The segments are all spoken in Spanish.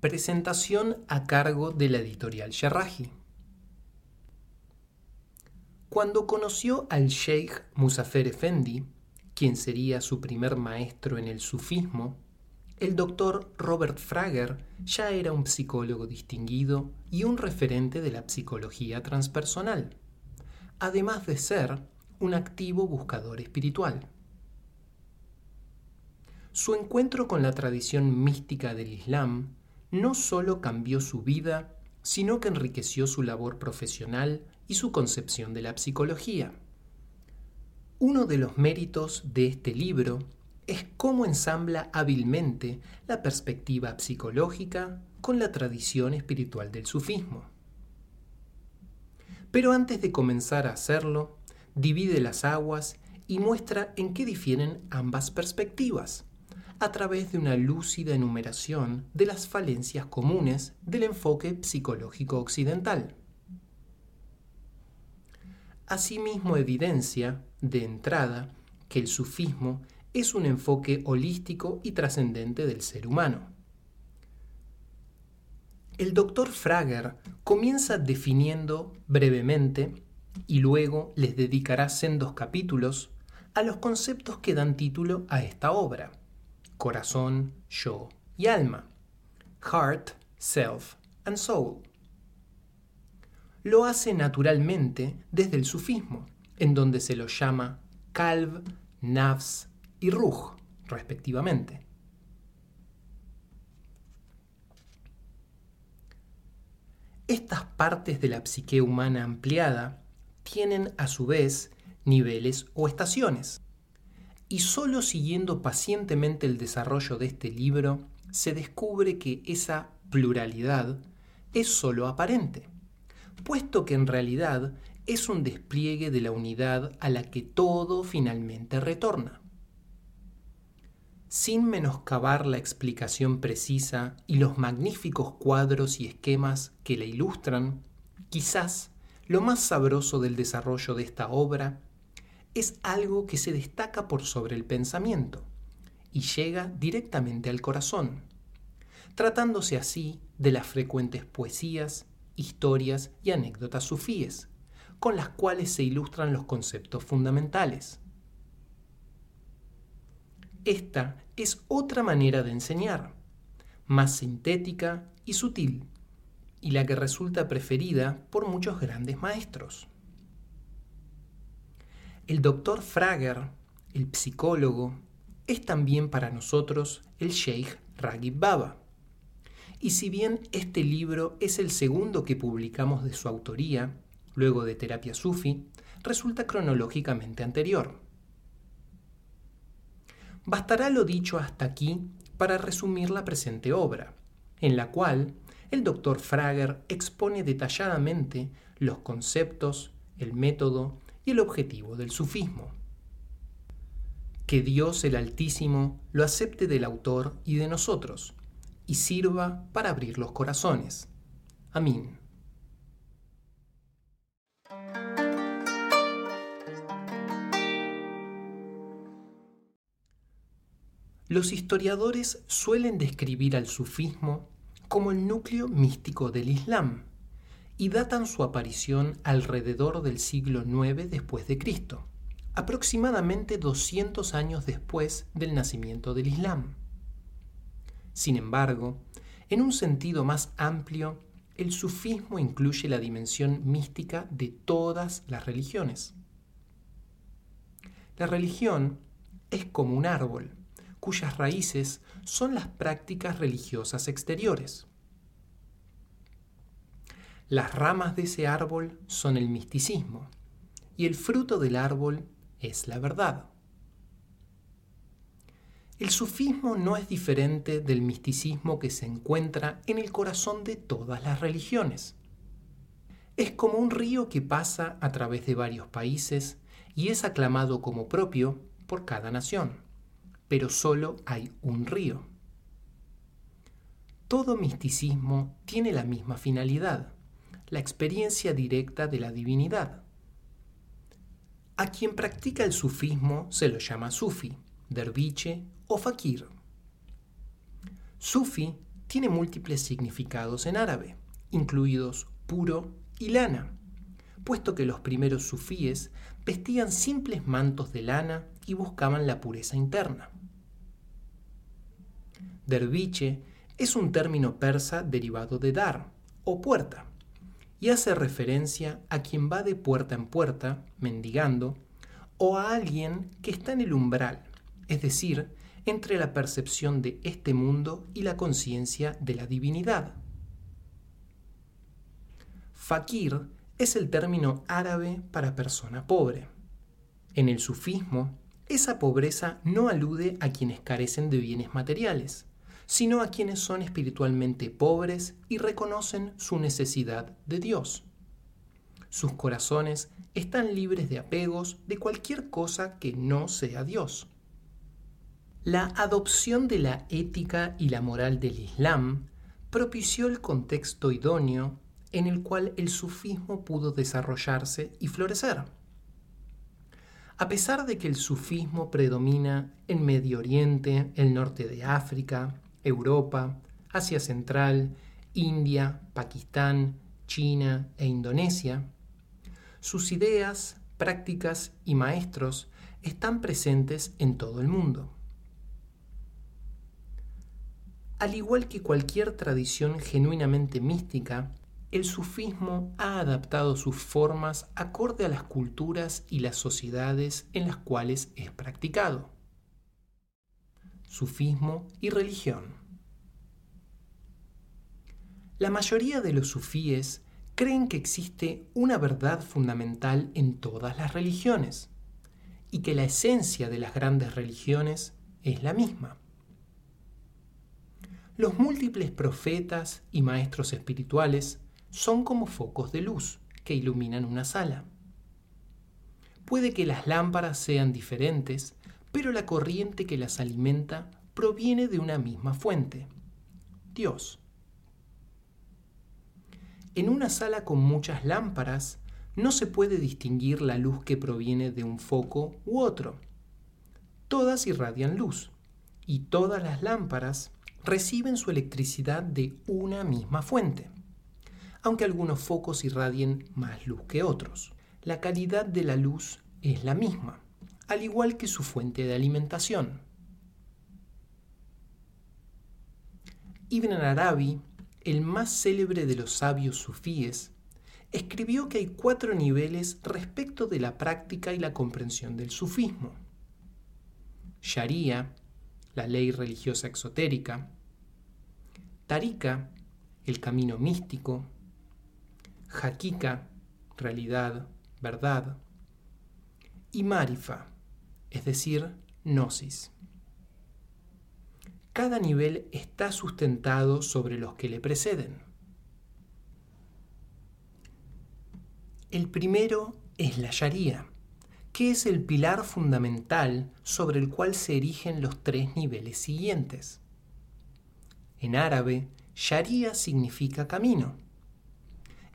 Presentación a cargo de la editorial Sherraji. Cuando conoció al Sheikh Musafer Effendi, quien sería su primer maestro en el sufismo, el doctor Robert Frager ya era un psicólogo distinguido y un referente de la psicología transpersonal, además de ser un activo buscador espiritual. Su encuentro con la tradición mística del Islam no solo cambió su vida, sino que enriqueció su labor profesional y su concepción de la psicología. Uno de los méritos de este libro es cómo ensambla hábilmente la perspectiva psicológica con la tradición espiritual del sufismo. Pero antes de comenzar a hacerlo, divide las aguas y muestra en qué difieren ambas perspectivas a través de una lúcida enumeración de las falencias comunes del enfoque psicológico occidental. Asimismo evidencia, de entrada, que el sufismo es un enfoque holístico y trascendente del ser humano. El doctor Frager comienza definiendo brevemente y luego les dedicará sendos capítulos a los conceptos que dan título a esta obra corazón, yo y alma, heart, self and soul. Lo hace naturalmente desde el sufismo, en donde se lo llama kalb, nafs y ruh, respectivamente. Estas partes de la psique humana ampliada tienen a su vez niveles o estaciones y solo siguiendo pacientemente el desarrollo de este libro se descubre que esa pluralidad es solo aparente, puesto que en realidad es un despliegue de la unidad a la que todo finalmente retorna. Sin menoscabar la explicación precisa y los magníficos cuadros y esquemas que la ilustran, quizás lo más sabroso del desarrollo de esta obra es algo que se destaca por sobre el pensamiento y llega directamente al corazón, tratándose así de las frecuentes poesías, historias y anécdotas sufíes, con las cuales se ilustran los conceptos fundamentales. Esta es otra manera de enseñar, más sintética y sutil, y la que resulta preferida por muchos grandes maestros. El doctor Frager, el psicólogo, es también para nosotros el Sheikh Ragib Baba. Y si bien este libro es el segundo que publicamos de su autoría, luego de Terapia Sufi, resulta cronológicamente anterior. Bastará lo dicho hasta aquí para resumir la presente obra, en la cual el doctor Frager expone detalladamente los conceptos, el método el objetivo del sufismo. Que Dios el Altísimo lo acepte del autor y de nosotros, y sirva para abrir los corazones. Amén. Los historiadores suelen describir al sufismo como el núcleo místico del Islam y datan su aparición alrededor del siglo IX después de Cristo, aproximadamente 200 años después del nacimiento del Islam. Sin embargo, en un sentido más amplio, el sufismo incluye la dimensión mística de todas las religiones. La religión es como un árbol, cuyas raíces son las prácticas religiosas exteriores. Las ramas de ese árbol son el misticismo y el fruto del árbol es la verdad. El sufismo no es diferente del misticismo que se encuentra en el corazón de todas las religiones. Es como un río que pasa a través de varios países y es aclamado como propio por cada nación, pero solo hay un río. Todo misticismo tiene la misma finalidad, la experiencia directa de la divinidad. A quien practica el sufismo se lo llama sufi, derviche o fakir. Sufi tiene múltiples significados en árabe, incluidos puro y lana, puesto que los primeros sufíes vestían simples mantos de lana y buscaban la pureza interna. Derviche es un término persa derivado de dar o puerta y hace referencia a quien va de puerta en puerta, mendigando, o a alguien que está en el umbral, es decir, entre la percepción de este mundo y la conciencia de la divinidad. Fakir es el término árabe para persona pobre. En el sufismo, esa pobreza no alude a quienes carecen de bienes materiales, sino a quienes son espiritualmente pobres y reconocen su necesidad de Dios. Sus corazones están libres de apegos de cualquier cosa que no sea Dios. La adopción de la ética y la moral del Islam propició el contexto idóneo en el cual el sufismo pudo desarrollarse y florecer. A pesar de que el sufismo predomina en Medio Oriente, el norte de África, Europa, Asia Central, India, Pakistán, China e Indonesia, sus ideas, prácticas y maestros están presentes en todo el mundo. Al igual que cualquier tradición genuinamente mística, el sufismo ha adaptado sus formas acorde a las culturas y las sociedades en las cuales es practicado sufismo y religión. La mayoría de los sufíes creen que existe una verdad fundamental en todas las religiones y que la esencia de las grandes religiones es la misma. Los múltiples profetas y maestros espirituales son como focos de luz que iluminan una sala. Puede que las lámparas sean diferentes, pero la corriente que las alimenta proviene de una misma fuente, Dios. En una sala con muchas lámparas no se puede distinguir la luz que proviene de un foco u otro. Todas irradian luz y todas las lámparas reciben su electricidad de una misma fuente, aunque algunos focos irradien más luz que otros. La calidad de la luz es la misma al igual que su fuente de alimentación. Ibn Arabi, el más célebre de los sabios sufíes, escribió que hay cuatro niveles respecto de la práctica y la comprensión del sufismo. Sharia, la ley religiosa exotérica, Tarika, el camino místico, Hakika, realidad, verdad, y Marifa, es decir, gnosis. Cada nivel está sustentado sobre los que le preceden. El primero es la Sharia, que es el pilar fundamental sobre el cual se erigen los tres niveles siguientes. En árabe, Sharia significa camino.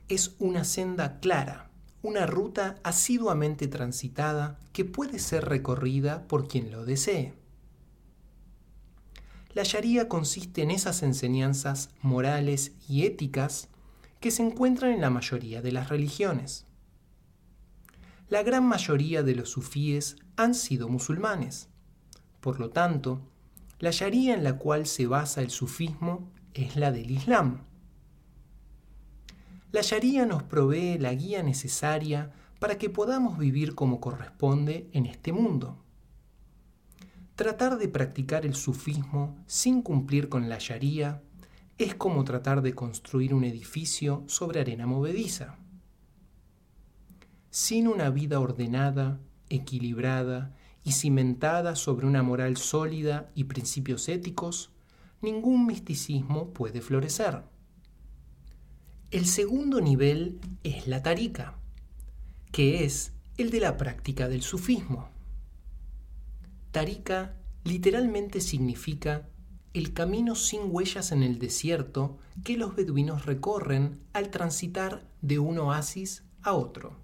Es una senda clara, una ruta asiduamente transitada que puede ser recorrida por quien lo desee. La Sharia consiste en esas enseñanzas morales y éticas que se encuentran en la mayoría de las religiones. La gran mayoría de los sufíes han sido musulmanes. Por lo tanto, la Sharia en la cual se basa el sufismo es la del Islam. La Sharia nos provee la guía necesaria para que podamos vivir como corresponde en este mundo. Tratar de practicar el sufismo sin cumplir con la Sharia es como tratar de construir un edificio sobre arena movediza. Sin una vida ordenada, equilibrada y cimentada sobre una moral sólida y principios éticos, ningún misticismo puede florecer. El segundo nivel es la tarika, que es el de la práctica del sufismo. Tarika literalmente significa el camino sin huellas en el desierto que los beduinos recorren al transitar de un oasis a otro.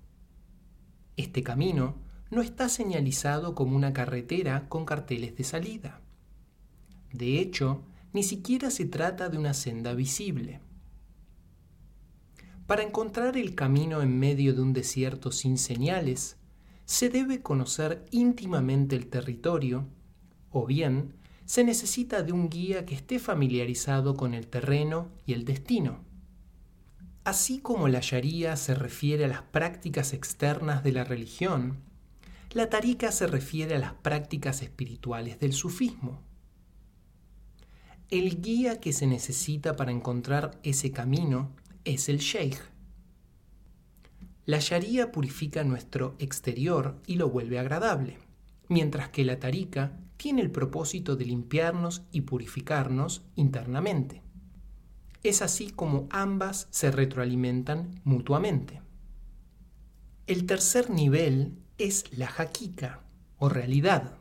Este camino no está señalizado como una carretera con carteles de salida. De hecho, ni siquiera se trata de una senda visible. Para encontrar el camino en medio de un desierto sin señales, se debe conocer íntimamente el territorio, o bien se necesita de un guía que esté familiarizado con el terreno y el destino. Así como la Sharia se refiere a las prácticas externas de la religión, la Tarika se refiere a las prácticas espirituales del sufismo. El guía que se necesita para encontrar ese camino es el Sheikh. La Sharia purifica nuestro exterior y lo vuelve agradable, mientras que la Tarika tiene el propósito de limpiarnos y purificarnos internamente. Es así como ambas se retroalimentan mutuamente. El tercer nivel es la hakika o realidad.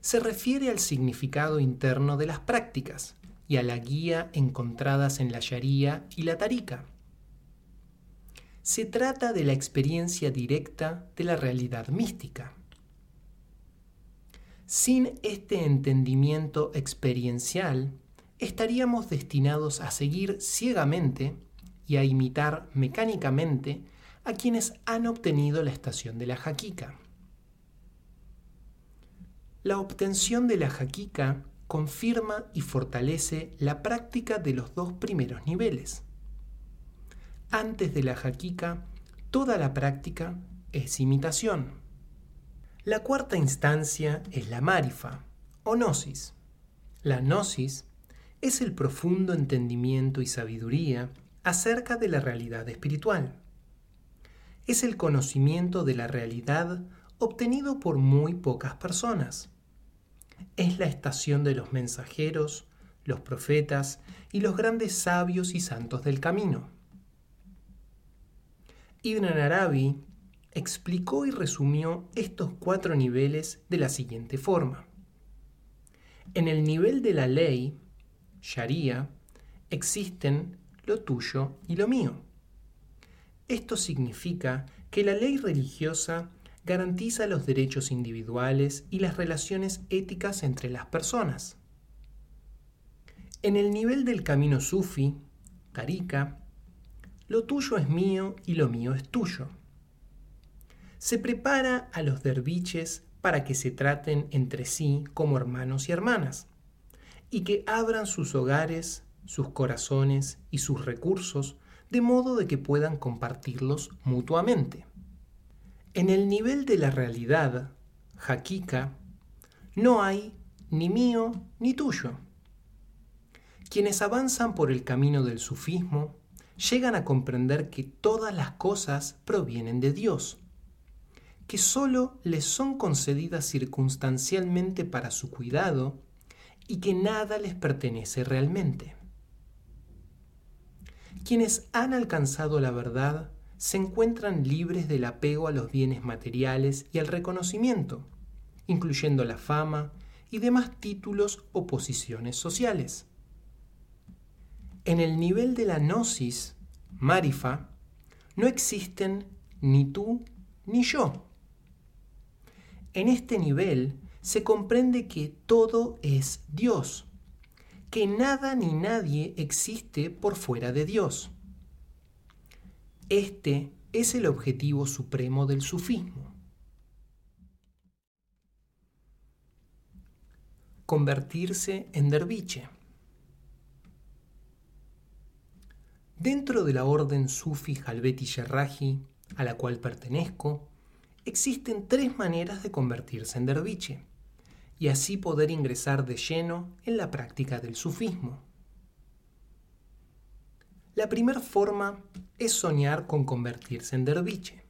Se refiere al significado interno de las prácticas y a la guía encontradas en la Sharia y la Tarika. Se trata de la experiencia directa de la realidad mística. Sin este entendimiento experiencial, estaríamos destinados a seguir ciegamente y a imitar mecánicamente a quienes han obtenido la estación de la jaquica. La obtención de la jaquica confirma y fortalece la práctica de los dos primeros niveles. Antes de la jaquica, toda la práctica es imitación. La cuarta instancia es la marifa o gnosis. La gnosis es el profundo entendimiento y sabiduría acerca de la realidad espiritual. Es el conocimiento de la realidad obtenido por muy pocas personas. Es la estación de los mensajeros, los profetas y los grandes sabios y santos del camino. Ibn Arabi explicó y resumió estos cuatro niveles de la siguiente forma. En el nivel de la ley, Sharia, existen lo tuyo y lo mío. Esto significa que la ley religiosa garantiza los derechos individuales y las relaciones éticas entre las personas. En el nivel del camino sufi, tarika, lo tuyo es mío y lo mío es tuyo. Se prepara a los derviches para que se traten entre sí como hermanos y hermanas y que abran sus hogares, sus corazones y sus recursos de modo de que puedan compartirlos mutuamente. En el nivel de la realidad, Hakika, no hay ni mío ni tuyo. Quienes avanzan por el camino del sufismo llegan a comprender que todas las cosas provienen de Dios, que sólo les son concedidas circunstancialmente para su cuidado y que nada les pertenece realmente. Quienes han alcanzado la verdad se encuentran libres del apego a los bienes materiales y al reconocimiento, incluyendo la fama y demás títulos o posiciones sociales. En el nivel de la gnosis, marifa, no existen ni tú ni yo. En este nivel se comprende que todo es Dios, que nada ni nadie existe por fuera de Dios. Este es el objetivo supremo del sufismo. Convertirse en derviche. Dentro de la orden sufi Halveti Yerraji, a la cual pertenezco, existen tres maneras de convertirse en derviche y así poder ingresar de lleno en la práctica del sufismo. La primera forma es soñar con convertirse en derviche.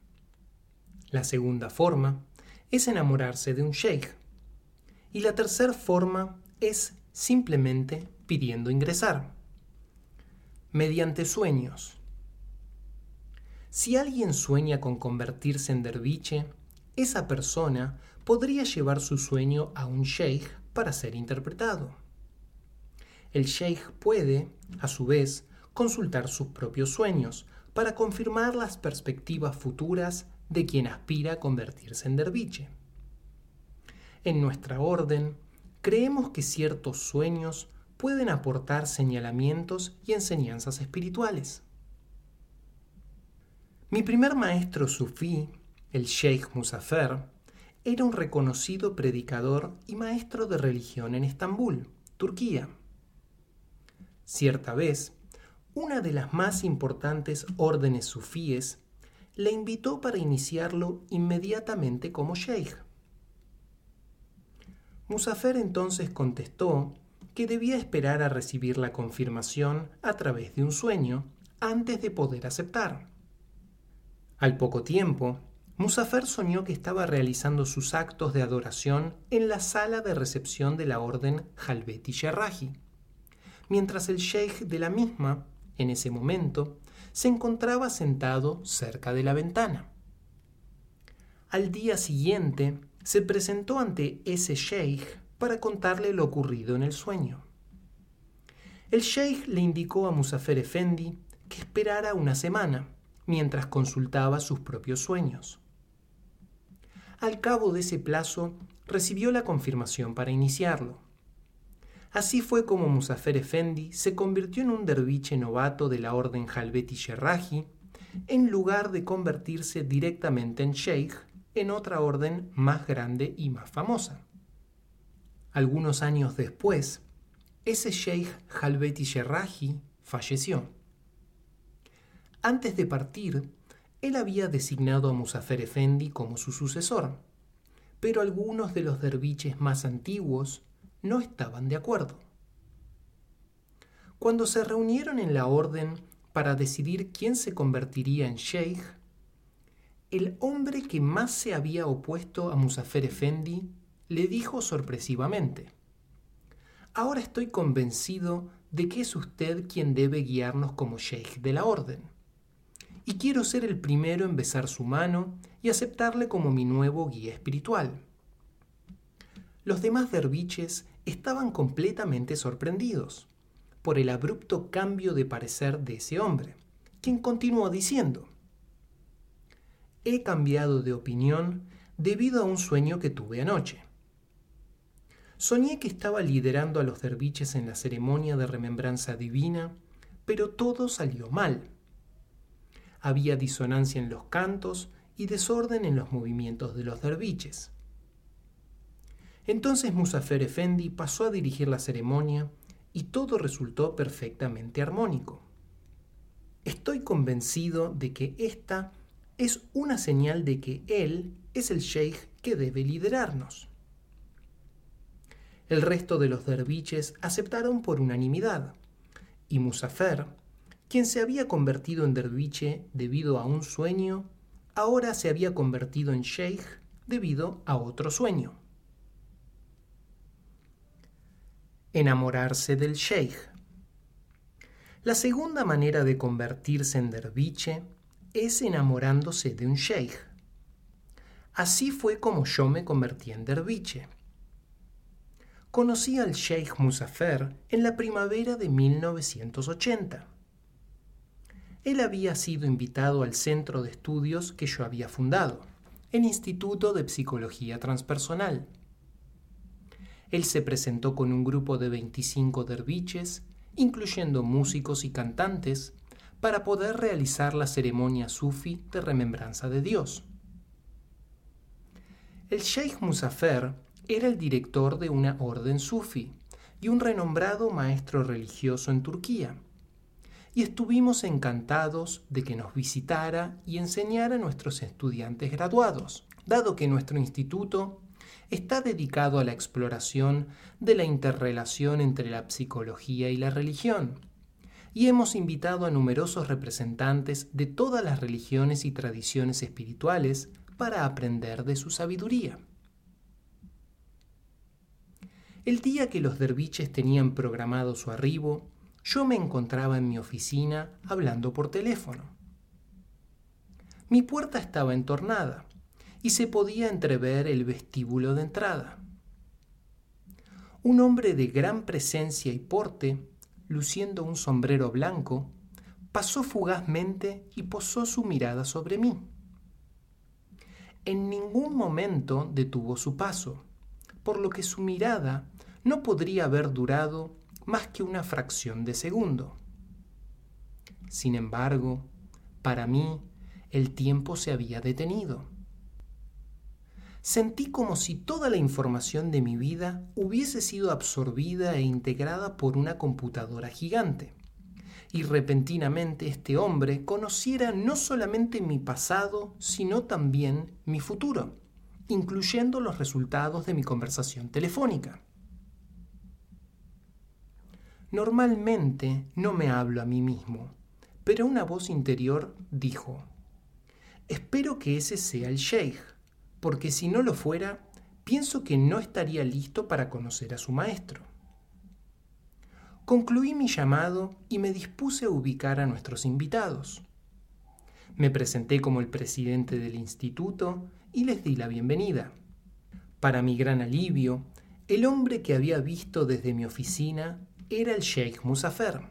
La segunda forma es enamorarse de un sheikh. Y la tercera forma es simplemente pidiendo ingresar. Mediante sueños. Si alguien sueña con convertirse en derviche, esa persona podría llevar su sueño a un sheikh para ser interpretado. El sheikh puede, a su vez, consultar sus propios sueños para confirmar las perspectivas futuras de quien aspira a convertirse en derviche. En nuestra orden, creemos que ciertos sueños pueden aportar señalamientos y enseñanzas espirituales. Mi primer maestro sufí, el Sheikh Musafer, era un reconocido predicador y maestro de religión en Estambul, Turquía. Cierta vez, una de las más importantes órdenes sufíes le invitó para iniciarlo inmediatamente como sheikh. Musafer entonces contestó que debía esperar a recibir la confirmación a través de un sueño antes de poder aceptar. Al poco tiempo, Musafer soñó que estaba realizando sus actos de adoración en la sala de recepción de la orden Halbeti Sherrahi, mientras el sheikh de la misma, en ese momento, se encontraba sentado cerca de la ventana. Al día siguiente, se presentó ante ese sheikh para contarle lo ocurrido en el sueño. El sheikh le indicó a Musafer Efendi que esperara una semana mientras consultaba sus propios sueños. Al cabo de ese plazo, recibió la confirmación para iniciarlo. Así fue como Musafer Efendi se convirtió en un derviche novato de la orden Halbeti Sherrahi, en lugar de convertirse directamente en sheikh en otra orden más grande y más famosa. Algunos años después, ese sheikh Halbeti Sherrahi falleció. Antes de partir, él había designado a Musafer Efendi como su sucesor, pero algunos de los derviches más antiguos no estaban de acuerdo. Cuando se reunieron en la orden para decidir quién se convertiría en sheikh, el hombre que más se había opuesto a Musafer Efendi le dijo sorpresivamente, Ahora estoy convencido de que es usted quien debe guiarnos como sheikh de la orden, y quiero ser el primero en besar su mano y aceptarle como mi nuevo guía espiritual. Los demás derviches estaban completamente sorprendidos por el abrupto cambio de parecer de ese hombre, quien continuó diciendo, He cambiado de opinión debido a un sueño que tuve anoche. Soñé que estaba liderando a los derviches en la ceremonia de remembranza divina, pero todo salió mal. Había disonancia en los cantos y desorden en los movimientos de los derviches. Entonces Musafer Efendi pasó a dirigir la ceremonia y todo resultó perfectamente armónico. Estoy convencido de que esta es una señal de que él es el sheikh que debe liderarnos. El resto de los derviches aceptaron por unanimidad, y Musafer, quien se había convertido en derviche debido a un sueño, ahora se había convertido en sheikh debido a otro sueño. Enamorarse del sheikh. La segunda manera de convertirse en derviche es enamorándose de un sheikh. Así fue como yo me convertí en derviche. Conocí al sheikh Musafer en la primavera de 1980. Él había sido invitado al centro de estudios que yo había fundado, el Instituto de Psicología Transpersonal él se presentó con un grupo de 25 derviches, incluyendo músicos y cantantes, para poder realizar la ceremonia sufi de remembranza de Dios. El Sheikh Musafer era el director de una orden sufi y un renombrado maestro religioso en Turquía, y estuvimos encantados de que nos visitara y enseñara a nuestros estudiantes graduados, dado que nuestro instituto está dedicado a la exploración de la interrelación entre la psicología y la religión. Y hemos invitado a numerosos representantes de todas las religiones y tradiciones espirituales para aprender de su sabiduría. El día que los derviches tenían programado su arribo, yo me encontraba en mi oficina hablando por teléfono. Mi puerta estaba entornada y se podía entrever el vestíbulo de entrada. Un hombre de gran presencia y porte, luciendo un sombrero blanco, pasó fugazmente y posó su mirada sobre mí. En ningún momento detuvo su paso, por lo que su mirada no podría haber durado más que una fracción de segundo. Sin embargo, para mí, el tiempo se había detenido. Sentí como si toda la información de mi vida hubiese sido absorbida e integrada por una computadora gigante. Y repentinamente este hombre conociera no solamente mi pasado, sino también mi futuro, incluyendo los resultados de mi conversación telefónica. Normalmente no me hablo a mí mismo, pero una voz interior dijo, espero que ese sea el sheikh, porque si no lo fuera, pienso que no estaría listo para conocer a su maestro. Concluí mi llamado y me dispuse a ubicar a nuestros invitados. Me presenté como el presidente del instituto y les di la bienvenida. Para mi gran alivio, el hombre que había visto desde mi oficina era el Sheikh Musafer.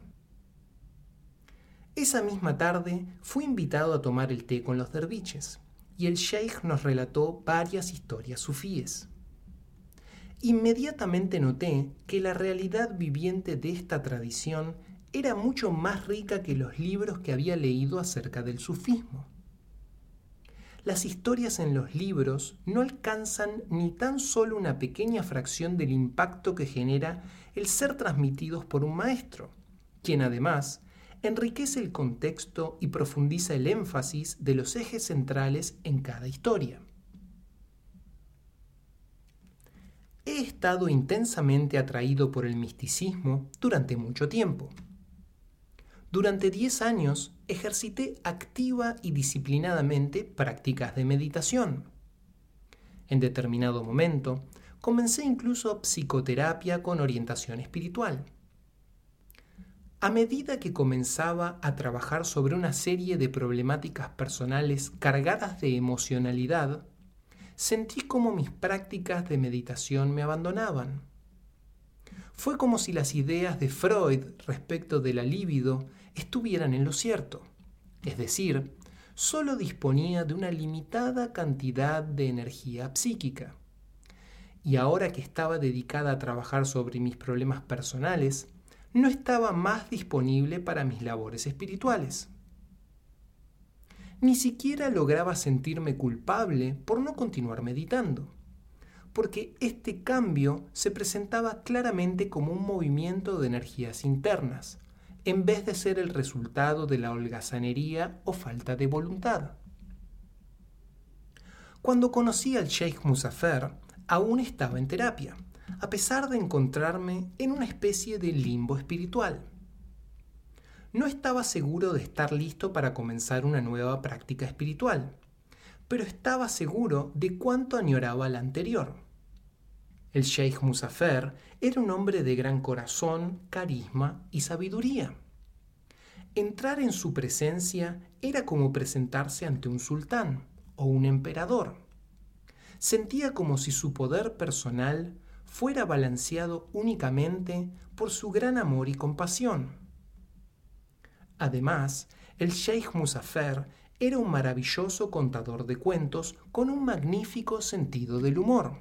Esa misma tarde fui invitado a tomar el té con los derviches y el sheikh nos relató varias historias sufíes. Inmediatamente noté que la realidad viviente de esta tradición era mucho más rica que los libros que había leído acerca del sufismo. Las historias en los libros no alcanzan ni tan solo una pequeña fracción del impacto que genera el ser transmitidos por un maestro, quien además enriquece el contexto y profundiza el énfasis de los ejes centrales en cada historia. He estado intensamente atraído por el misticismo durante mucho tiempo. Durante 10 años ejercité activa y disciplinadamente prácticas de meditación. En determinado momento, comencé incluso psicoterapia con orientación espiritual. A medida que comenzaba a trabajar sobre una serie de problemáticas personales cargadas de emocionalidad, sentí como mis prácticas de meditación me abandonaban. Fue como si las ideas de Freud respecto de la libido estuvieran en lo cierto, es decir, solo disponía de una limitada cantidad de energía psíquica. Y ahora que estaba dedicada a trabajar sobre mis problemas personales, no estaba más disponible para mis labores espirituales. Ni siquiera lograba sentirme culpable por no continuar meditando, porque este cambio se presentaba claramente como un movimiento de energías internas, en vez de ser el resultado de la holgazanería o falta de voluntad. Cuando conocí al Sheikh Musafer, aún estaba en terapia a pesar de encontrarme en una especie de limbo espiritual. No estaba seguro de estar listo para comenzar una nueva práctica espiritual, pero estaba seguro de cuánto añoraba la anterior. El Sheikh Musafer era un hombre de gran corazón, carisma y sabiduría. Entrar en su presencia era como presentarse ante un sultán o un emperador. Sentía como si su poder personal fuera balanceado únicamente por su gran amor y compasión. Además, el Sheikh Musafer era un maravilloso contador de cuentos con un magnífico sentido del humor.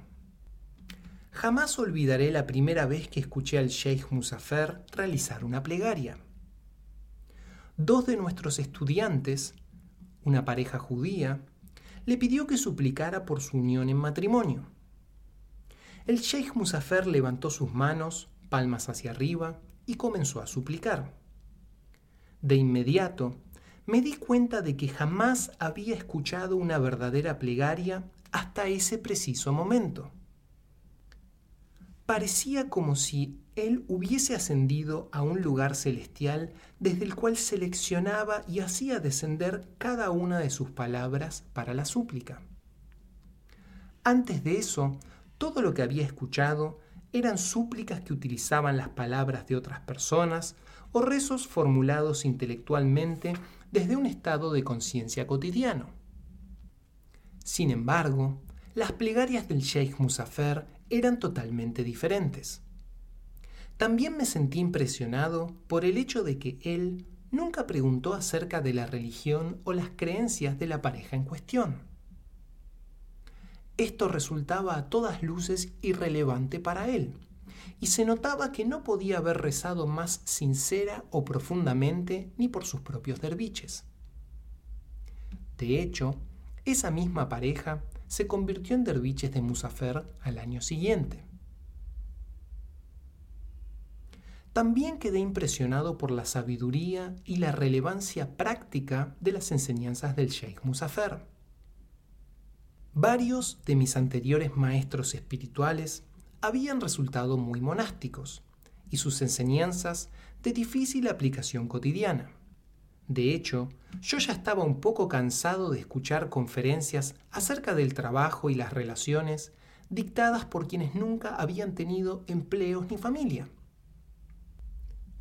Jamás olvidaré la primera vez que escuché al Sheikh Musafer realizar una plegaria. Dos de nuestros estudiantes, una pareja judía, le pidió que suplicara por su unión en matrimonio. El Sheikh Musafer levantó sus manos, palmas hacia arriba, y comenzó a suplicar. De inmediato, me di cuenta de que jamás había escuchado una verdadera plegaria hasta ese preciso momento. Parecía como si él hubiese ascendido a un lugar celestial desde el cual seleccionaba y hacía descender cada una de sus palabras para la súplica. Antes de eso, todo lo que había escuchado eran súplicas que utilizaban las palabras de otras personas o rezos formulados intelectualmente desde un estado de conciencia cotidiano. Sin embargo, las plegarias del Sheikh Musafer eran totalmente diferentes. También me sentí impresionado por el hecho de que él nunca preguntó acerca de la religión o las creencias de la pareja en cuestión. Esto resultaba a todas luces irrelevante para él, y se notaba que no podía haber rezado más sincera o profundamente ni por sus propios derviches. De hecho, esa misma pareja se convirtió en derviches de Musafer al año siguiente. También quedé impresionado por la sabiduría y la relevancia práctica de las enseñanzas del Sheikh Musafer. Varios de mis anteriores maestros espirituales habían resultado muy monásticos y sus enseñanzas de difícil aplicación cotidiana. De hecho, yo ya estaba un poco cansado de escuchar conferencias acerca del trabajo y las relaciones dictadas por quienes nunca habían tenido empleos ni familia.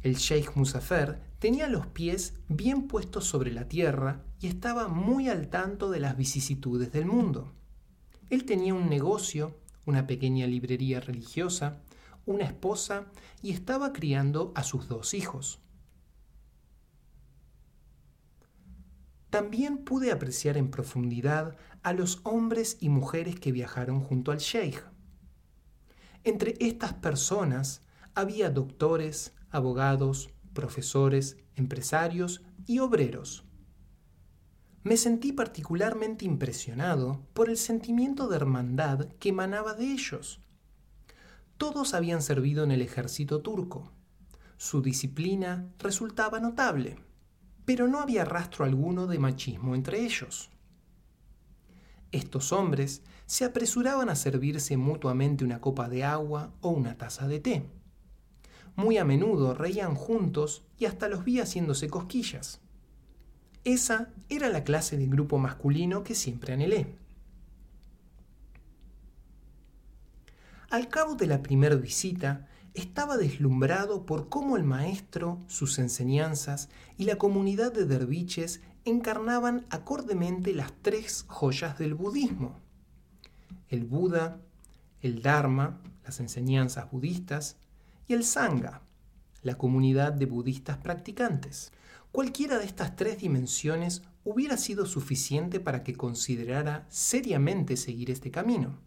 El Sheikh Musafer tenía los pies bien puestos sobre la tierra y estaba muy al tanto de las vicisitudes del mundo. Él tenía un negocio, una pequeña librería religiosa, una esposa y estaba criando a sus dos hijos. También pude apreciar en profundidad a los hombres y mujeres que viajaron junto al Sheikh. Entre estas personas había doctores, abogados, profesores, empresarios y obreros me sentí particularmente impresionado por el sentimiento de hermandad que emanaba de ellos. Todos habían servido en el ejército turco. Su disciplina resultaba notable, pero no había rastro alguno de machismo entre ellos. Estos hombres se apresuraban a servirse mutuamente una copa de agua o una taza de té. Muy a menudo reían juntos y hasta los vi haciéndose cosquillas. Esa era la clase de grupo masculino que siempre anhelé. Al cabo de la primera visita, estaba deslumbrado por cómo el maestro, sus enseñanzas y la comunidad de derviches encarnaban acordemente las tres joyas del budismo. El Buda, el Dharma, las enseñanzas budistas, y el Sangha, la comunidad de budistas practicantes. Cualquiera de estas tres dimensiones hubiera sido suficiente para que considerara seriamente seguir este camino.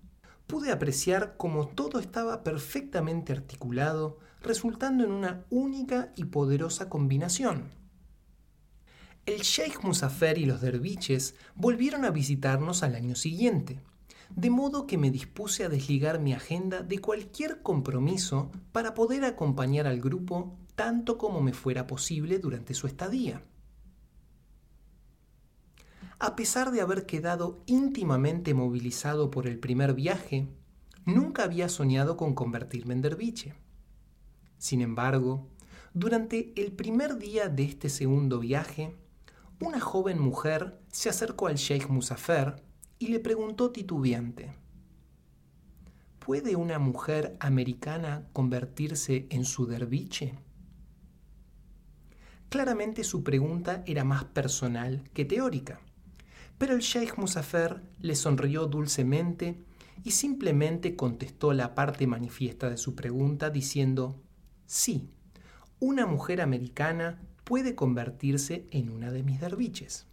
Pude apreciar cómo todo estaba perfectamente articulado, resultando en una única y poderosa combinación. El Sheikh Musafer y los derviches volvieron a visitarnos al año siguiente, de modo que me dispuse a desligar mi agenda de cualquier compromiso para poder acompañar al grupo tanto como me fuera posible durante su estadía. A pesar de haber quedado íntimamente movilizado por el primer viaje, nunca había soñado con convertirme en derviche. Sin embargo, durante el primer día de este segundo viaje, una joven mujer se acercó al Sheikh Musafer y le preguntó titubeante, ¿Puede una mujer americana convertirse en su derviche? Claramente su pregunta era más personal que teórica, pero el Sheikh Musafer le sonrió dulcemente y simplemente contestó la parte manifiesta de su pregunta diciendo, sí, una mujer americana puede convertirse en una de mis derviches.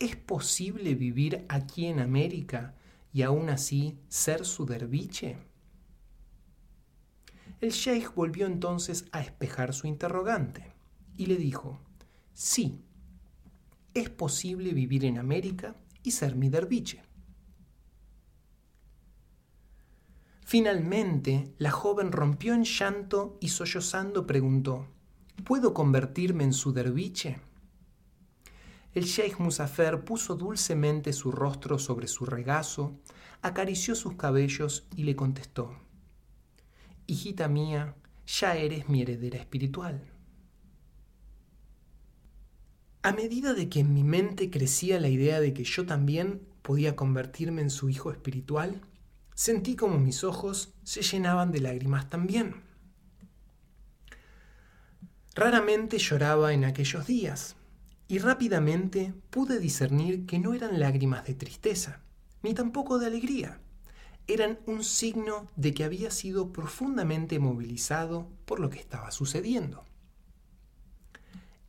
¿Es posible vivir aquí en América y aún así ser su derviche? El sheikh volvió entonces a espejar su interrogante y le dijo, sí, es posible vivir en América y ser mi derviche. Finalmente, la joven rompió en llanto y sollozando preguntó, ¿puedo convertirme en su derviche? El sheikh Musafer puso dulcemente su rostro sobre su regazo, acarició sus cabellos y le contestó, hijita mía, ya eres mi heredera espiritual. A medida de que en mi mente crecía la idea de que yo también podía convertirme en su hijo espiritual, sentí como mis ojos se llenaban de lágrimas también. Raramente lloraba en aquellos días, y rápidamente pude discernir que no eran lágrimas de tristeza, ni tampoco de alegría, eran un signo de que había sido profundamente movilizado por lo que estaba sucediendo.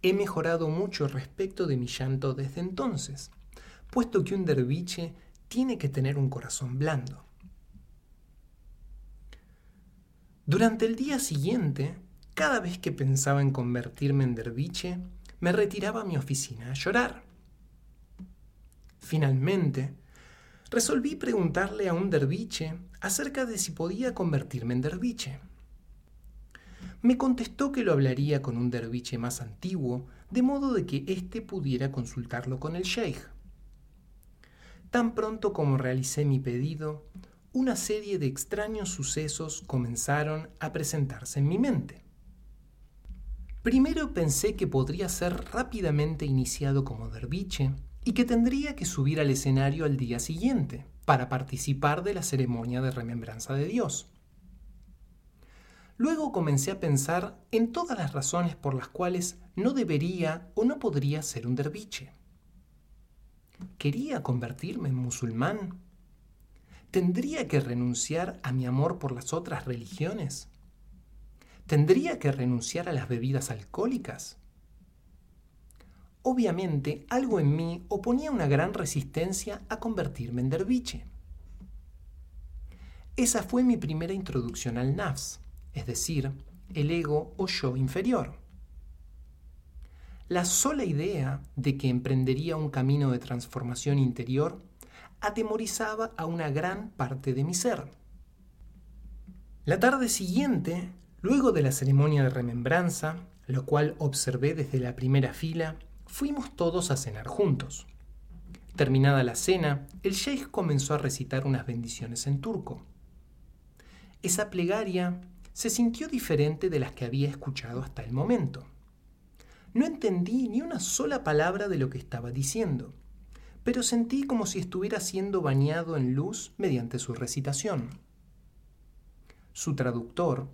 He mejorado mucho respecto de mi llanto desde entonces, puesto que un derviche tiene que tener un corazón blando. Durante el día siguiente, cada vez que pensaba en convertirme en derviche, me retiraba a mi oficina a llorar. Finalmente, resolví preguntarle a un derviche acerca de si podía convertirme en derviche. Me contestó que lo hablaría con un derviche más antiguo, de modo de que éste pudiera consultarlo con el sheikh. Tan pronto como realicé mi pedido, una serie de extraños sucesos comenzaron a presentarse en mi mente. Primero pensé que podría ser rápidamente iniciado como derviche y que tendría que subir al escenario al día siguiente para participar de la ceremonia de remembranza de Dios. Luego comencé a pensar en todas las razones por las cuales no debería o no podría ser un derviche. ¿Quería convertirme en musulmán? ¿Tendría que renunciar a mi amor por las otras religiones? ¿Tendría que renunciar a las bebidas alcohólicas? Obviamente, algo en mí oponía una gran resistencia a convertirme en derviche. Esa fue mi primera introducción al nafs, es decir, el ego o yo inferior. La sola idea de que emprendería un camino de transformación interior atemorizaba a una gran parte de mi ser. La tarde siguiente, luego de la ceremonia de remembranza, lo cual observé desde la primera fila, fuimos todos a cenar juntos. Terminada la cena, el sheikh comenzó a recitar unas bendiciones en turco. Esa plegaria se sintió diferente de las que había escuchado hasta el momento. No entendí ni una sola palabra de lo que estaba diciendo, pero sentí como si estuviera siendo bañado en luz mediante su recitación. Su traductor,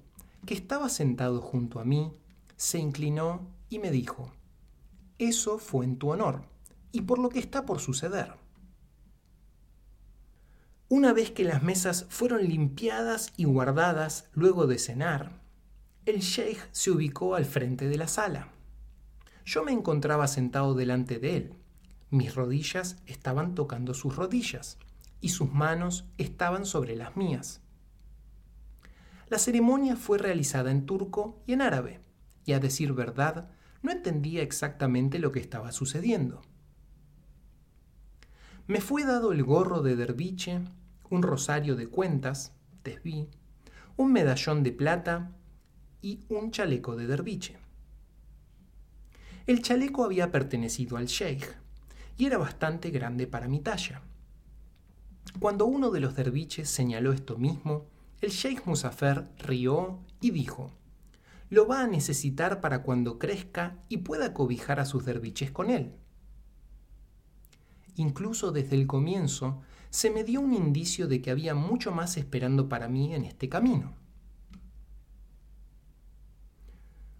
que estaba sentado junto a mí, se inclinó y me dijo, Eso fue en tu honor, y por lo que está por suceder. Una vez que las mesas fueron limpiadas y guardadas luego de cenar, el sheikh se ubicó al frente de la sala. Yo me encontraba sentado delante de él. Mis rodillas estaban tocando sus rodillas y sus manos estaban sobre las mías. La ceremonia fue realizada en turco y en árabe, y a decir verdad, no entendía exactamente lo que estaba sucediendo. Me fue dado el gorro de derviche, un rosario de cuentas, desví, un medallón de plata y un chaleco de derviche. El chaleco había pertenecido al sheikh y era bastante grande para mi talla. Cuando uno de los derviches señaló esto mismo, el sheikh Musafer rió y dijo, lo va a necesitar para cuando crezca y pueda cobijar a sus derviches con él. Incluso desde el comienzo se me dio un indicio de que había mucho más esperando para mí en este camino.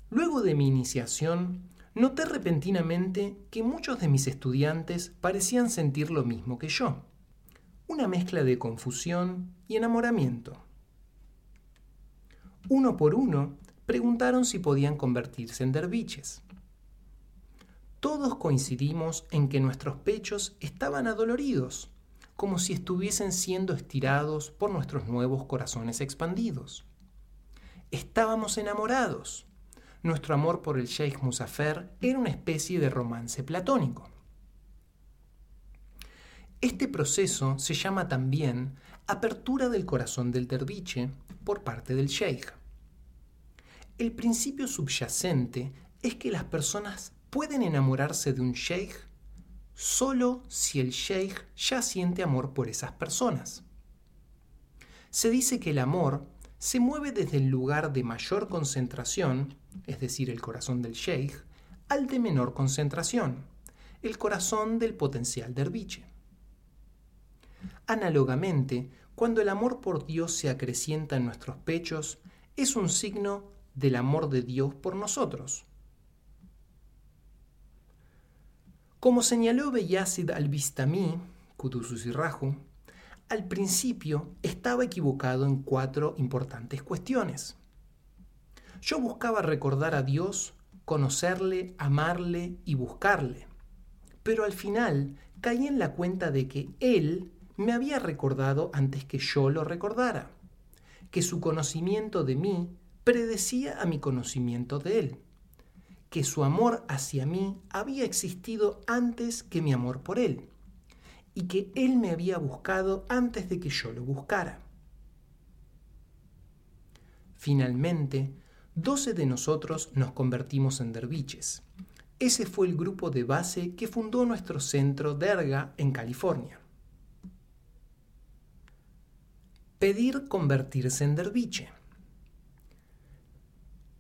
Luego de mi iniciación, noté repentinamente que muchos de mis estudiantes parecían sentir lo mismo que yo, una mezcla de confusión y enamoramiento. Uno por uno preguntaron si podían convertirse en derviches todos coincidimos en que nuestros pechos estaban adoloridos, como si estuviesen siendo estirados por nuestros nuevos corazones expandidos. Estábamos enamorados. Nuestro amor por el Sheikh Musafer era una especie de romance platónico. Este proceso se llama también apertura del corazón del derviche por parte del Sheikh. El principio subyacente es que las personas pueden enamorarse de un sheikh solo si el sheikh ya siente amor por esas personas. Se dice que el amor se mueve desde el lugar de mayor concentración, es decir, el corazón del sheikh, al de menor concentración, el corazón del potencial derviche. Análogamente, cuando el amor por Dios se acrecienta en nuestros pechos, es un signo del amor de Dios por nosotros. Como señaló Beyazid al-Bistami, Raju, al principio estaba equivocado en cuatro importantes cuestiones. Yo buscaba recordar a Dios, conocerle, amarle y buscarle, pero al final caí en la cuenta de que Él me había recordado antes que yo lo recordara, que su conocimiento de mí predecía a mi conocimiento de él, que su amor hacia mí había existido antes que mi amor por él, y que él me había buscado antes de que yo lo buscara. Finalmente, doce de nosotros nos convertimos en derviches. Ese fue el grupo de base que fundó nuestro centro Derga en California. Pedir convertirse en derviche.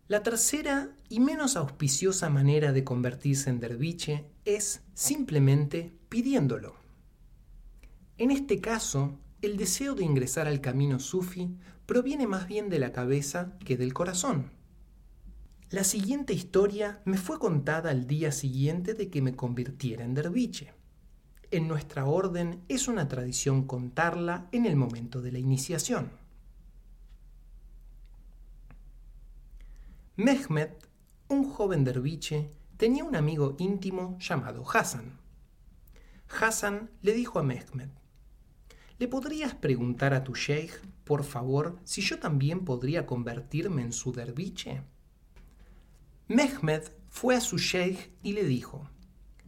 La tercera y menos auspiciosa manera de convertirse en derviche es simplemente pidiéndolo. En este caso, el deseo de ingresar al camino sufi proviene más bien de la cabeza que del corazón. La siguiente historia me fue contada al día siguiente de que me convirtiera en derviche. En nuestra orden es una tradición contarla en el momento de la iniciación. Mehmet, un joven derviche, tenía un amigo íntimo llamado Hassan. Hassan le dijo a Mehmet, ¿le podrías preguntar a tu sheikh, por favor, si yo también podría convertirme en su derviche? Mehmet fue a su sheikh y le dijo,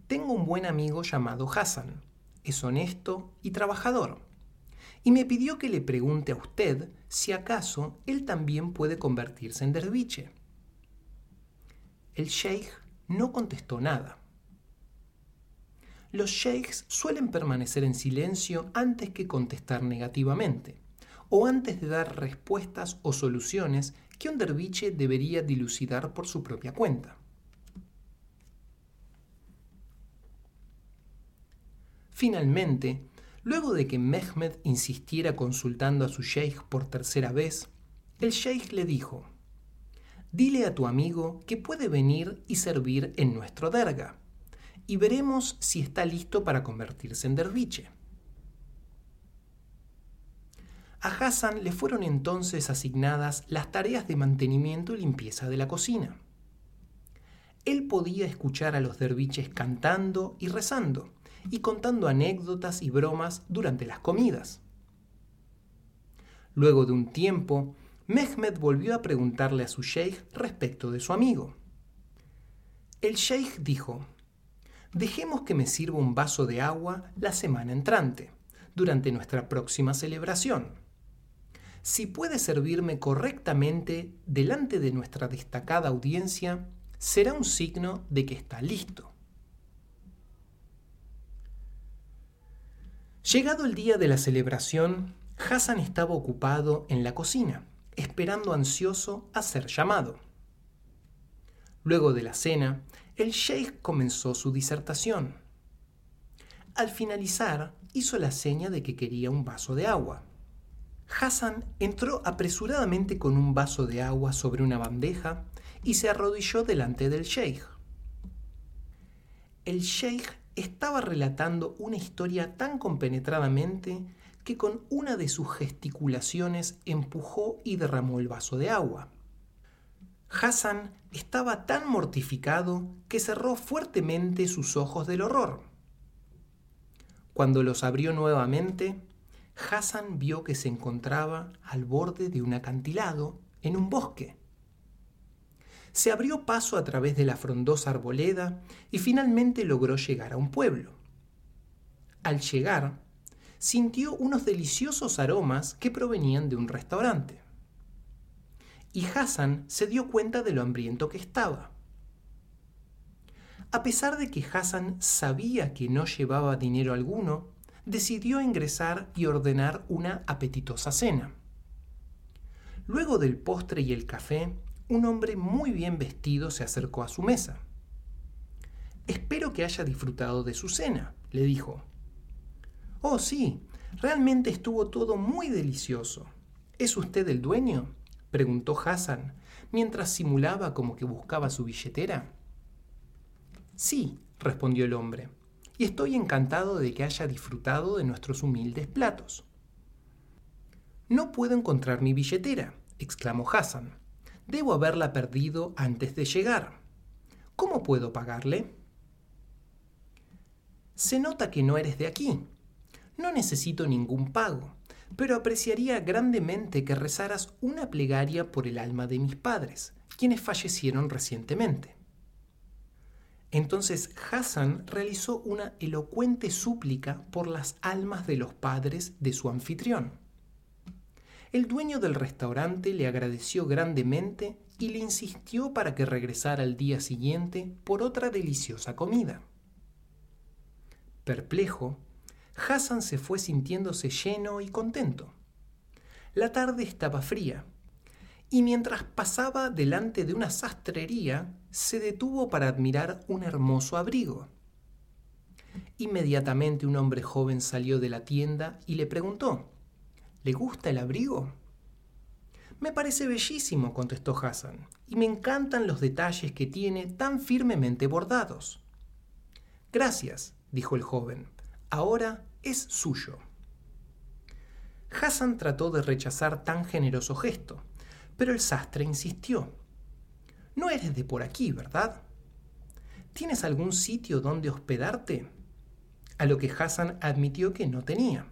tengo un buen amigo llamado Hassan. Es honesto y trabajador. Y me pidió que le pregunte a usted si acaso él también puede convertirse en derviche. El sheikh no contestó nada. Los sheikhs suelen permanecer en silencio antes que contestar negativamente, o antes de dar respuestas o soluciones que un derviche debería dilucidar por su propia cuenta. Finalmente, luego de que Mehmed insistiera consultando a su sheikh por tercera vez, el sheikh le dijo, Dile a tu amigo que puede venir y servir en nuestro derga, y veremos si está listo para convertirse en derviche. A Hassan le fueron entonces asignadas las tareas de mantenimiento y limpieza de la cocina. Él podía escuchar a los derviches cantando y rezando, y contando anécdotas y bromas durante las comidas. Luego de un tiempo, Mehmed volvió a preguntarle a su sheikh respecto de su amigo. El sheikh dijo, dejemos que me sirva un vaso de agua la semana entrante, durante nuestra próxima celebración. Si puede servirme correctamente delante de nuestra destacada audiencia, será un signo de que está listo. Llegado el día de la celebración, Hassan estaba ocupado en la cocina, esperando ansioso a ser llamado. Luego de la cena, el sheikh comenzó su disertación. Al finalizar, hizo la seña de que quería un vaso de agua. Hassan entró apresuradamente con un vaso de agua sobre una bandeja y se arrodilló delante del sheikh. El sheikh estaba relatando una historia tan compenetradamente que con una de sus gesticulaciones empujó y derramó el vaso de agua. Hassan estaba tan mortificado que cerró fuertemente sus ojos del horror. Cuando los abrió nuevamente, Hassan vio que se encontraba al borde de un acantilado en un bosque se abrió paso a través de la frondosa arboleda y finalmente logró llegar a un pueblo. Al llegar, sintió unos deliciosos aromas que provenían de un restaurante. Y Hassan se dio cuenta de lo hambriento que estaba. A pesar de que Hassan sabía que no llevaba dinero alguno, decidió ingresar y ordenar una apetitosa cena. Luego del postre y el café, un hombre muy bien vestido se acercó a su mesa. Espero que haya disfrutado de su cena, le dijo. Oh, sí, realmente estuvo todo muy delicioso. ¿Es usted el dueño? preguntó Hassan, mientras simulaba como que buscaba su billetera. Sí, respondió el hombre, y estoy encantado de que haya disfrutado de nuestros humildes platos. No puedo encontrar mi billetera, exclamó Hassan. Debo haberla perdido antes de llegar. ¿Cómo puedo pagarle? Se nota que no eres de aquí. No necesito ningún pago. pero apreciaría grandemente que rezaras una plegaria por el alma de mis padres, quienes fallecieron recientemente. Entonces Hassan realizó una elocuente súplica por las almas de los padres de su anfitrión. El dueño del restaurante le agradeció grandemente y le insistió para que regresara al día siguiente por otra deliciosa comida. Perplejo, Hassan se fue sintiéndose lleno y contento. La tarde estaba fría, y mientras pasaba delante de una sastrería, se detuvo para admirar un hermoso abrigo. Inmediatamente un hombre joven salió de la tienda y le preguntó, ¿Le gusta el abrigo? Me parece bellísimo, contestó Hassan, y me encantan los detalles que tiene tan firmemente bordados. Gracias, dijo el joven, ahora es suyo. Hassan trató de rechazar tan generoso gesto, pero el sastre insistió. No eres de por aquí, ¿verdad? ¿Tienes algún sitio donde hospedarte? A lo que Hassan admitió que no tenía.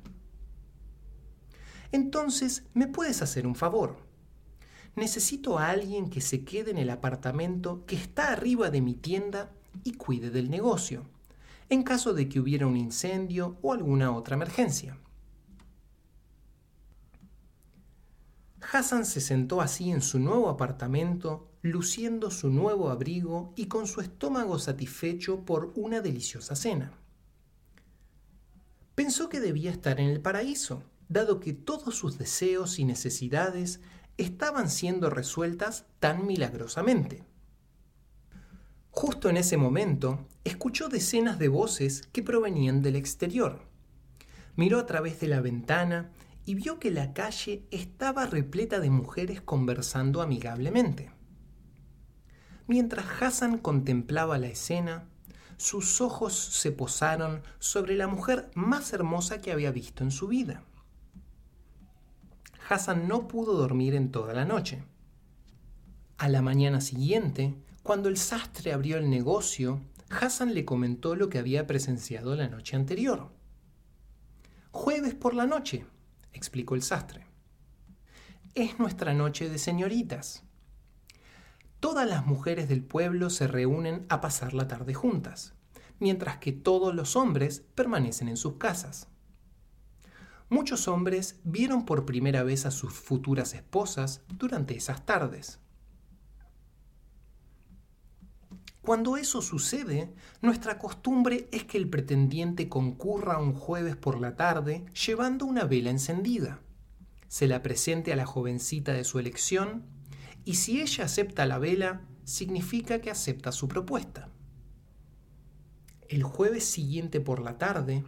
Entonces, ¿me puedes hacer un favor? Necesito a alguien que se quede en el apartamento que está arriba de mi tienda y cuide del negocio, en caso de que hubiera un incendio o alguna otra emergencia. Hassan se sentó así en su nuevo apartamento, luciendo su nuevo abrigo y con su estómago satisfecho por una deliciosa cena. Pensó que debía estar en el paraíso, dado que todos sus deseos y necesidades estaban siendo resueltas tan milagrosamente. Justo en ese momento, escuchó decenas de voces que provenían del exterior. Miró a través de la ventana y vio que la calle estaba repleta de mujeres conversando amigablemente. Mientras Hassan contemplaba la escena, sus ojos se posaron sobre la mujer más hermosa que había visto en su vida. Hassan no pudo dormir en toda la noche. A la mañana siguiente, cuando el sastre abrió el negocio, Hassan le comentó lo que había presenciado la noche anterior. Jueves por la noche, explicó el sastre. Es nuestra noche de señoritas. Todas las mujeres del pueblo se reúnen a pasar la tarde juntas, mientras que todos los hombres permanecen en sus casas. Muchos hombres vieron por primera vez a sus futuras esposas durante esas tardes. Cuando eso sucede, nuestra costumbre es que el pretendiente concurra un jueves por la tarde llevando una vela encendida. Se la presente a la jovencita de su elección y si ella acepta la vela, significa que acepta su propuesta. El jueves siguiente por la tarde,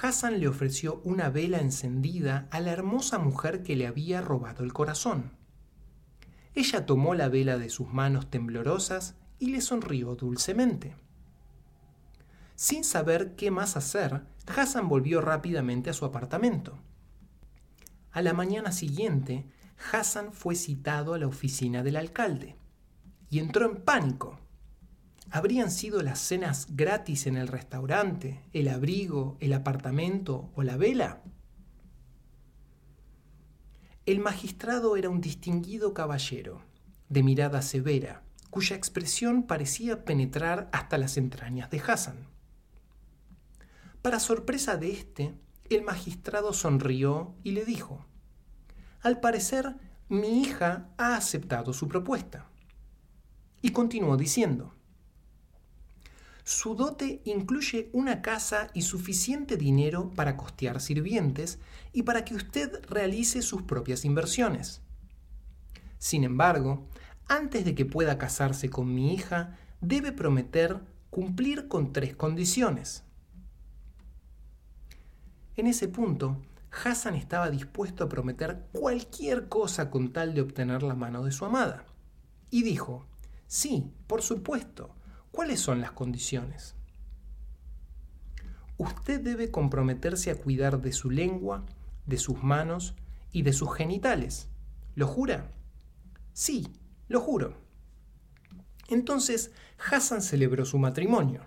Hassan le ofreció una vela encendida a la hermosa mujer que le había robado el corazón. Ella tomó la vela de sus manos temblorosas y le sonrió dulcemente. Sin saber qué más hacer, Hassan volvió rápidamente a su apartamento. A la mañana siguiente, Hassan fue citado a la oficina del alcalde y entró en pánico. ¿Habrían sido las cenas gratis en el restaurante, el abrigo, el apartamento o la vela? El magistrado era un distinguido caballero, de mirada severa, cuya expresión parecía penetrar hasta las entrañas de Hassan. Para sorpresa de éste, el magistrado sonrió y le dijo, Al parecer, mi hija ha aceptado su propuesta. Y continuó diciendo, Su dote incluye una casa y suficiente dinero para costear sirvientes y para que usted realice sus propias inversiones. Sin embargo, antes de que pueda casarse con mi hija, debe prometer cumplir con tres condiciones. En ese punto, Hassan estaba dispuesto a prometer cualquier cosa con tal de obtener la mano de su amada. Y dijo, sí, por supuesto, ¿cuáles son las condiciones? Usted debe comprometerse a cuidar de su lengua, de sus manos y de sus genitales. ¿Lo jura? Sí, lo juro. Entonces Hassan celebró su matrimonio.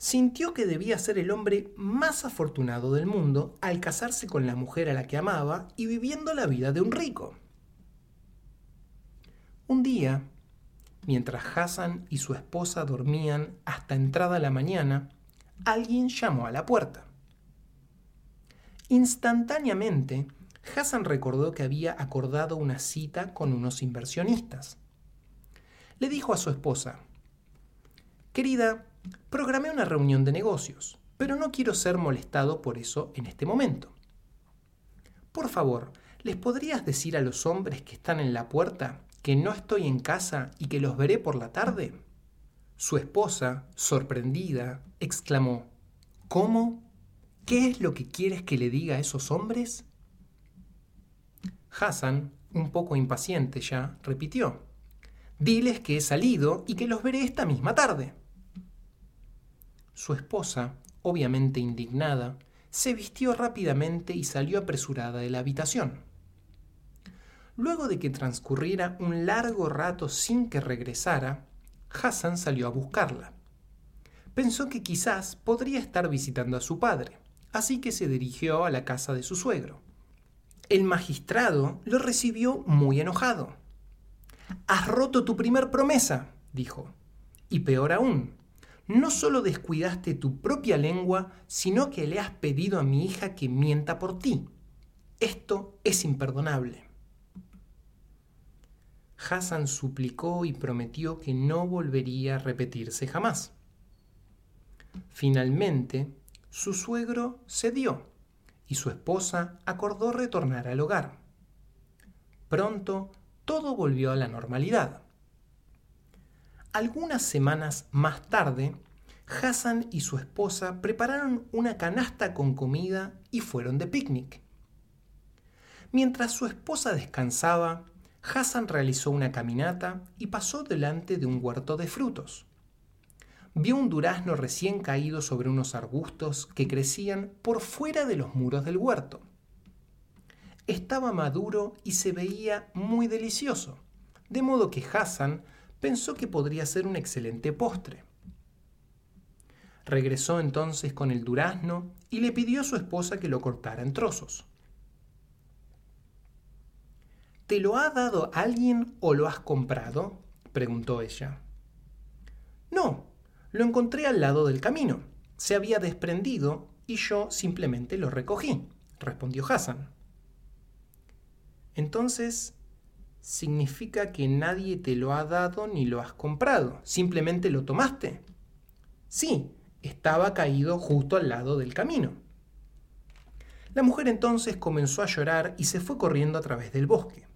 sintió que debía ser el hombre más afortunado del mundo al casarse con la mujer a la que amaba y viviendo la vida de un rico. Un día, mientras Hassan y su esposa dormían hasta entrada la mañana, alguien llamó a la puerta. Instantáneamente, Hassan recordó que había acordado una cita con unos inversionistas. Le dijo a su esposa, Querida, programé una reunión de negocios, pero no quiero ser molestado por eso en este momento. Por favor, ¿les podrías decir a los hombres que están en la puerta que no estoy en casa y que los veré por la tarde? Su esposa, sorprendida, exclamó, ¿Cómo? ¿Qué es lo que quieres que le diga a esos hombres? Hassan, un poco impaciente ya, repitió, Diles que he salido y que los veré esta misma tarde. Su esposa, obviamente indignada, se vistió rápidamente y salió apresurada de la habitación. Luego de que transcurriera un largo rato sin que regresara, Hassan salió a buscarla. Pensó que quizás podría estar visitando a su padre, así que se dirigió a la casa de su suegro. El magistrado lo recibió muy enojado. Has roto tu primer promesa, dijo. Y peor aún, no solo descuidaste tu propia lengua, sino que le has pedido a mi hija que mienta por ti. Esto es imperdonable. Hassan suplicó y prometió que no volvería a repetirse jamás. Finalmente, su suegro cedió y su esposa acordó retornar al hogar. Pronto todo volvió a la normalidad. Algunas semanas más tarde, Hassan y su esposa prepararon una canasta con comida y fueron de picnic. Mientras su esposa descansaba, Hassan realizó una caminata y pasó delante de un huerto de frutos. Vio un durazno recién caído sobre unos arbustos que crecían por fuera de los muros del huerto. Estaba maduro y se veía muy delicioso, de modo que Hassan pensó que podría ser un excelente postre. Regresó entonces con el durazno y le pidió a su esposa que lo cortara en trozos. ¿Te lo ha dado alguien o lo has comprado? preguntó ella. No, lo encontré al lado del camino. Se había desprendido y yo simplemente lo recogí, respondió Hassan. Entonces, significa que nadie te lo ha dado ni lo has comprado, simplemente lo tomaste. Sí, estaba caído justo al lado del camino. La mujer entonces comenzó a llorar y se fue corriendo a través del bosque.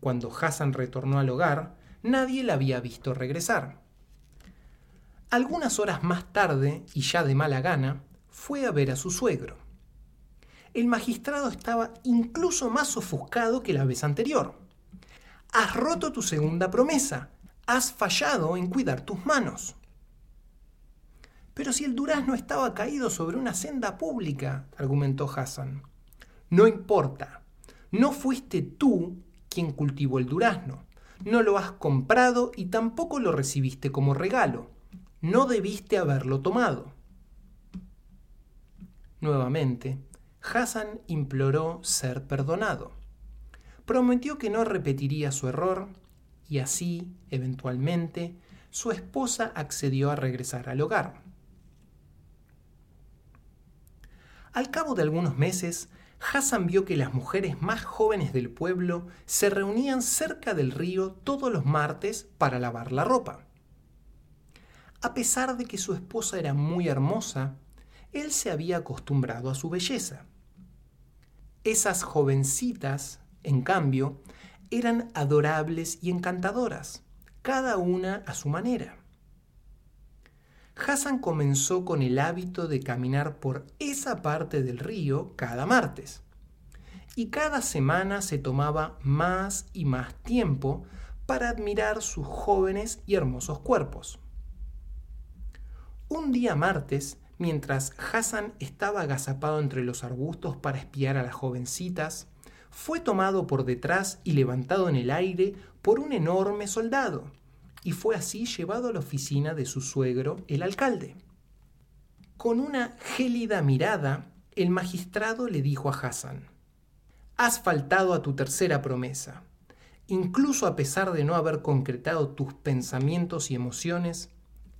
Cuando Hassan retornó al hogar, nadie la había visto regresar. Algunas horas más tarde, y ya de mala gana, fue a ver a su suegro. El magistrado estaba incluso más ofuscado que la vez anterior. Has roto tu segunda promesa. Has fallado en cuidar tus manos. Pero si el durazno estaba caído sobre una senda pública, argumentó Hassan. No importa. No fuiste tú quien cultivó el durazno. No lo has comprado y tampoco lo recibiste como regalo. No debiste haberlo tomado. Nuevamente, Hassan imploró ser perdonado. Prometió que no repetiría su error y así, eventualmente, su esposa accedió a regresar al hogar. Al cabo de algunos meses, Hassan vio que las mujeres más jóvenes del pueblo se reunían cerca del río todos los martes para lavar la ropa. A pesar de que su esposa era muy hermosa, él se había acostumbrado a su belleza. Esas jovencitas, en cambio, eran adorables y encantadoras, cada una a su manera. Hassan comenzó con el hábito de caminar por esa parte del río cada martes. Y cada semana se tomaba más y más tiempo para admirar sus jóvenes y hermosos cuerpos. Un día martes, mientras Hassan estaba agazapado entre los arbustos para espiar a las jovencitas, fue tomado por detrás y levantado en el aire por un enorme soldado, y fue así llevado a la oficina de su suegro, el alcalde. Con una gélida mirada, el magistrado le dijo a Hassan, Has faltado a tu tercera promesa. Incluso a pesar de no haber concretado tus pensamientos y emociones,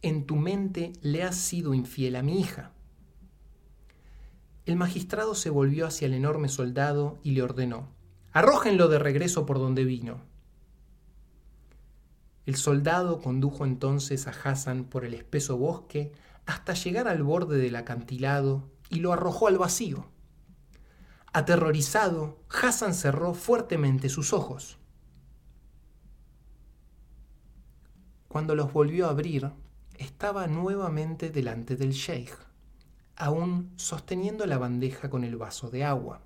en tu mente le has sido infiel a mi hija. El magistrado se volvió hacia el enorme soldado y le ordenó, Arrójenlo de regreso por donde vino. El soldado condujo entonces a Hassan por el espeso bosque hasta llegar al borde del acantilado y lo arrojó al vacío. Aterrorizado, Hassan cerró fuertemente sus ojos. Cuando los volvió a abrir, estaba nuevamente delante del sheikh, aún sosteniendo la bandeja con el vaso de agua.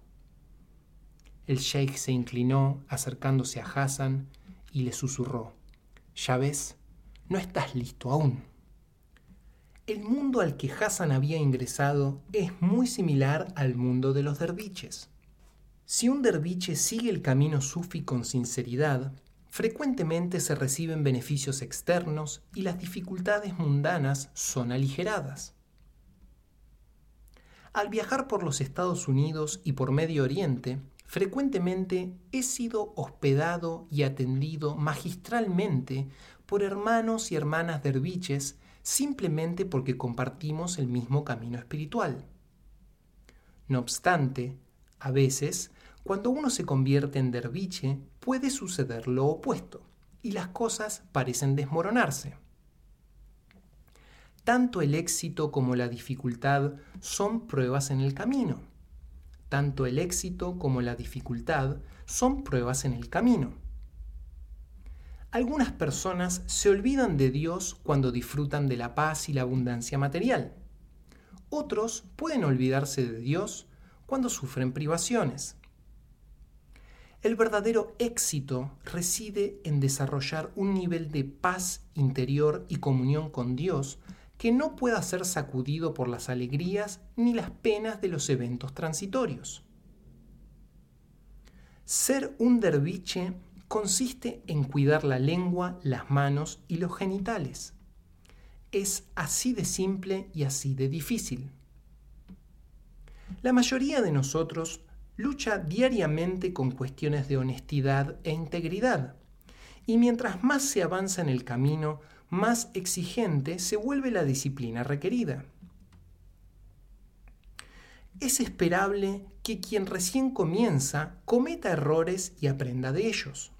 El sheikh se inclinó acercándose a Hassan y le susurró, Ya ves, no estás listo aún. El mundo al que Hassan había ingresado es muy similar al mundo de los derviches. Si un derviche sigue el camino sufi con sinceridad, frecuentemente se reciben beneficios externos y las dificultades mundanas son aligeradas. Al viajar por los Estados Unidos y por Medio Oriente, frecuentemente he sido hospedado y atendido magistralmente por hermanos y hermanas derviches simplemente porque compartimos el mismo camino espiritual. No obstante, a veces, cuando uno se convierte en derviche, puede suceder lo opuesto, y las cosas parecen desmoronarse. Tanto el éxito como la dificultad son pruebas en el camino. Tanto el éxito como la dificultad son pruebas en el camino. Algunas personas se olvidan de Dios cuando disfrutan de la paz y la abundancia material. Otros pueden olvidarse de Dios cuando sufren privaciones. El verdadero éxito reside en desarrollar un nivel de paz interior y comunión con Dios que no pueda ser sacudido por las alegrías ni las penas de los eventos transitorios. Ser un derviche consiste en cuidar la lengua, las manos y los genitales. Es así de simple y así de difícil. La mayoría de nosotros lucha diariamente con cuestiones de honestidad e integridad, y mientras más se avanza en el camino, más exigente se vuelve la disciplina requerida. Es esperable que quien recién comienza cometa errores y aprenda de ellos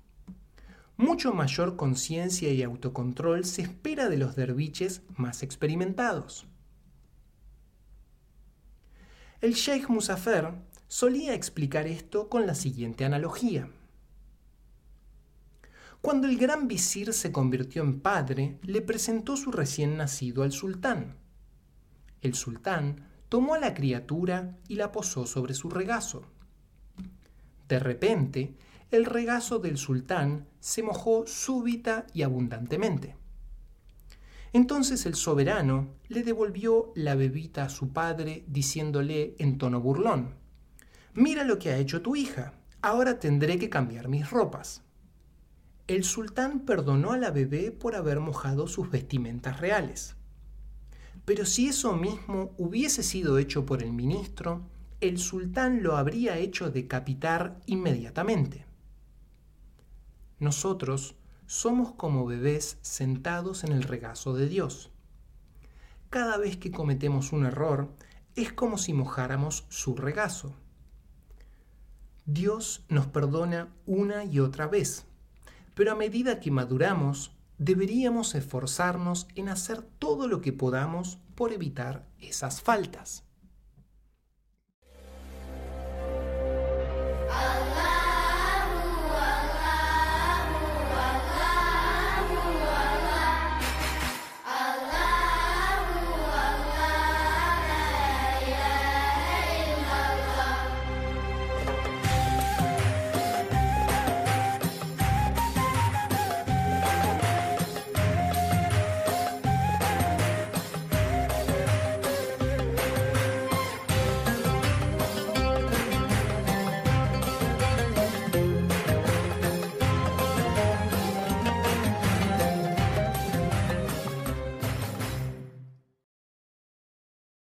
mucho mayor conciencia y autocontrol se espera de los derviches más experimentados. El Sheikh Musafer solía explicar esto con la siguiente analogía. Cuando el gran visir se convirtió en padre, le presentó su recién nacido al sultán. El sultán tomó a la criatura y la posó sobre su regazo. De repente, el regazo del sultán se mojó súbita y abundantemente. Entonces el soberano le devolvió la bebita a su padre diciéndole en tono burlón, Mira lo que ha hecho tu hija, ahora tendré que cambiar mis ropas. El sultán perdonó a la bebé por haber mojado sus vestimentas reales. Pero si eso mismo hubiese sido hecho por el ministro, el sultán lo habría hecho decapitar inmediatamente. Nosotros somos como bebés sentados en el regazo de Dios. Cada vez que cometemos un error, es como si mojáramos su regazo. Dios nos perdona una y otra vez, pero a medida que maduramos, deberíamos esforzarnos en hacer todo lo que podamos por evitar esas faltas.